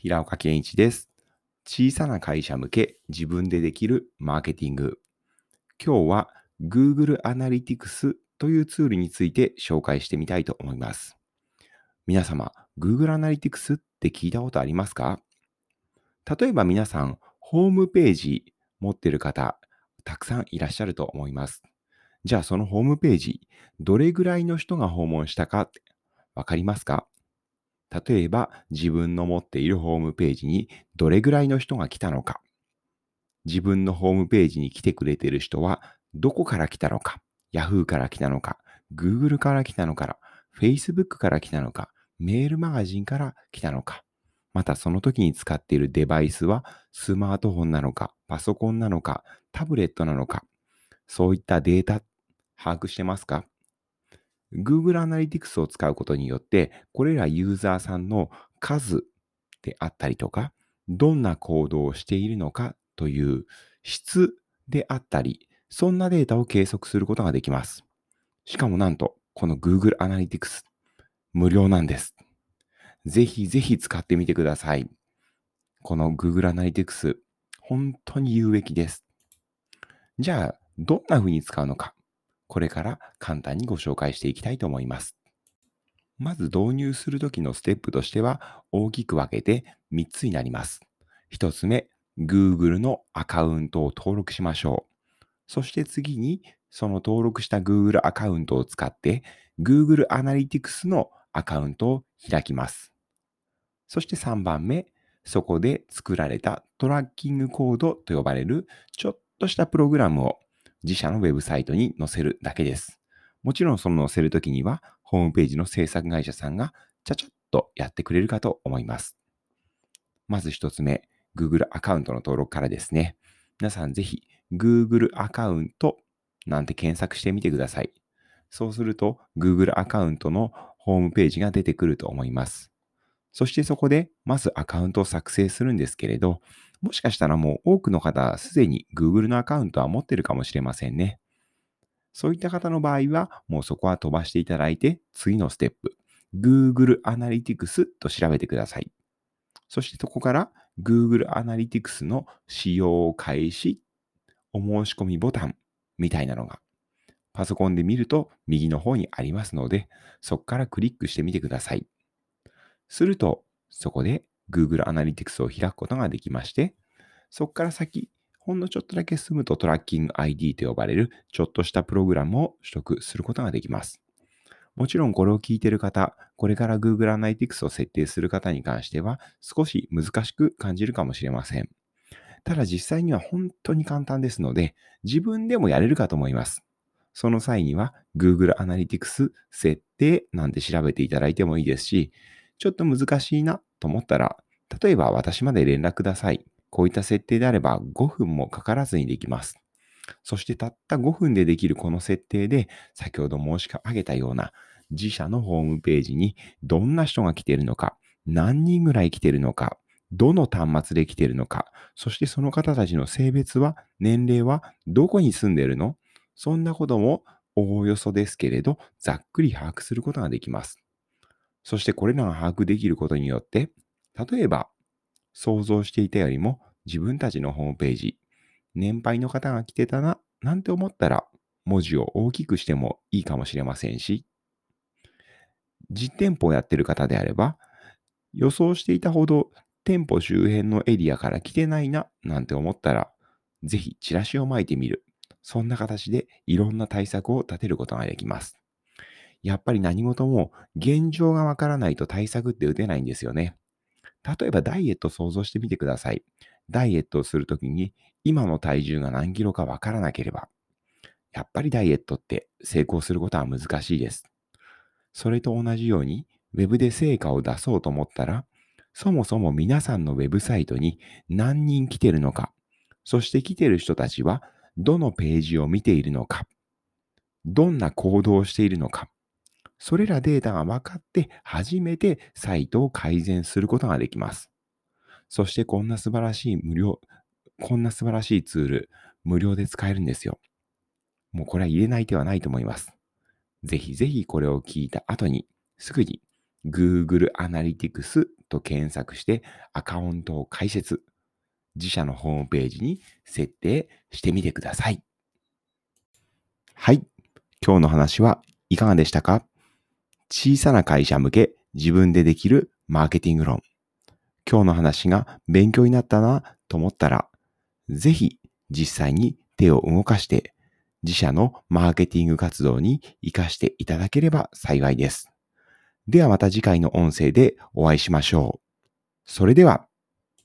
平岡健一です。小さな会社向け自分でできるマーケティング。今日は Google Analytics というツールについて紹介してみたいと思います。皆様、Google Analytics って聞いたことありますか？例えば皆さん、ホームページ持ってる方、たくさんいらっしゃると思います。じゃあそのホームページ、どれぐらいの人が訪問したかってわかりますか？例えば自分の持っているホームページにどれぐらいの人が来たのか。自分のホームページに来てくれている人はどこから来たのか。Yahoo から来たのか。Google から来たのか。Facebook から来たのか。メールマガジンから来たのか。またその時に使っているデバイスはスマートフォンなのか、パソコンなのか、タブレットなのか。そういったデータ把握してますか？Google Analytics を使うことによって、これらユーザーさんの数であったりとか、どんな行動をしているのかという質であったり、そんなデータを計測することができます。しかもなんと、この Google Analytics 無料なんです。ぜひぜひ使ってみてください。この Google Analytics 本当に有益です。じゃあ、どんな風に使うのか。これから簡単にご紹介していきたいと思います。まず導入するときのステップとしては大きく分けて3つになります。1つ目、Google のアカウントを登録しましょう。そして次にその登録した Google アカウントを使って Google Analytics のアカウントを開きます。そして3番目、そこで作られたトラッキングコードと呼ばれるちょっとしたプログラムを自社のウェブサイトに載せるだけです。もちろんその載せるときには、ホームページの制作会社さんがちゃちゃっとやってくれるかと思います。まず一つ目、Google アカウントの登録からですね。皆さんぜひ Google アカウントなんて検索してみてください。そうすると Google アカウントのホームページが出てくると思います。そしてそこでまずアカウントを作成するんですけれど、もしかしたらもう多くの方はすでに Google のアカウントは持ってるかもしれませんね。そういった方の場合はもうそこは飛ばしていただいて次のステップ Google Analytics と調べてください。そしてそこから Google Analytics の使用開始お申し込みボタンみたいなのがパソコンで見ると右の方にありますのでそこからクリックしてみてください。するとそこで Google Analytics を開くことができまして、そこから先、ほんのちょっとだけ進むとトラッキング ID と呼ばれるちょっとしたプログラムを取得することができます。もちろんこれを聞いている方、これから Google Analytics を設定する方に関しては少し難しく感じるかもしれません。ただ実際には本当に簡単ですので、自分でもやれるかと思います。その際には Google Analytics 設定なんて調べていただいてもいいですし、ちょっと難しいなと思ったら、例えば私まで連絡ください。こういった設定であれば5分もかからずにできます。そしてたった5分でできるこの設定で、先ほど申し上げたような自社のホームページにどんな人が来ているのか、何人ぐらい来ているのか、どの端末で来ているのか、そしてその方たちの性別は、年齢は、どこに住んでいるの？そんなこともおおよそですけれど、ざっくり把握することができます。そしてこれらが把握できることによって、例えば想像していたよりも自分たちのホームページ、年配の方が来てたな、なんて思ったら文字を大きくしてもいいかもしれませんし、実店舗をやってる方であれば、予想していたほど店舗周辺のエリアから来てないな、なんて思ったら、ぜひチラシを巻いてみる。そんな形でいろんな対策を立てることができます。やっぱり何事も現状がわからないと対策って打てないんですよね。例えばダイエット想像してみてください。ダイエットをするときに今の体重が何キロかわからなければ、やっぱりダイエットって成功することは難しいです。それと同じように、ウェブで成果を出そうと思ったら、そもそも皆さんのウェブサイトに何人来てるのか、そして来てる人たちはどのページを見ているのか、どんな行動をしているのか、それらデータが分かって初めてサイトを改善することができます。そしてこんな素晴らしい無料、こんな素晴らしいツール、無料で使えるんですよ。もうこれは入れない手はないと思います。ぜひぜひこれを聞いた後に、すぐに Google Analytics と検索してアカウントを開設。自社のホームページに設定してみてください。はい。今日の話はいかがでしたか？小さな会社向け自分でできるマーケティング論。今日の話が勉強になったなと思ったら、ぜひ実際に手を動かして自社のマーケティング活動に活かしていただければ幸いです。ではまた次回の音声でお会いしましょう。それでは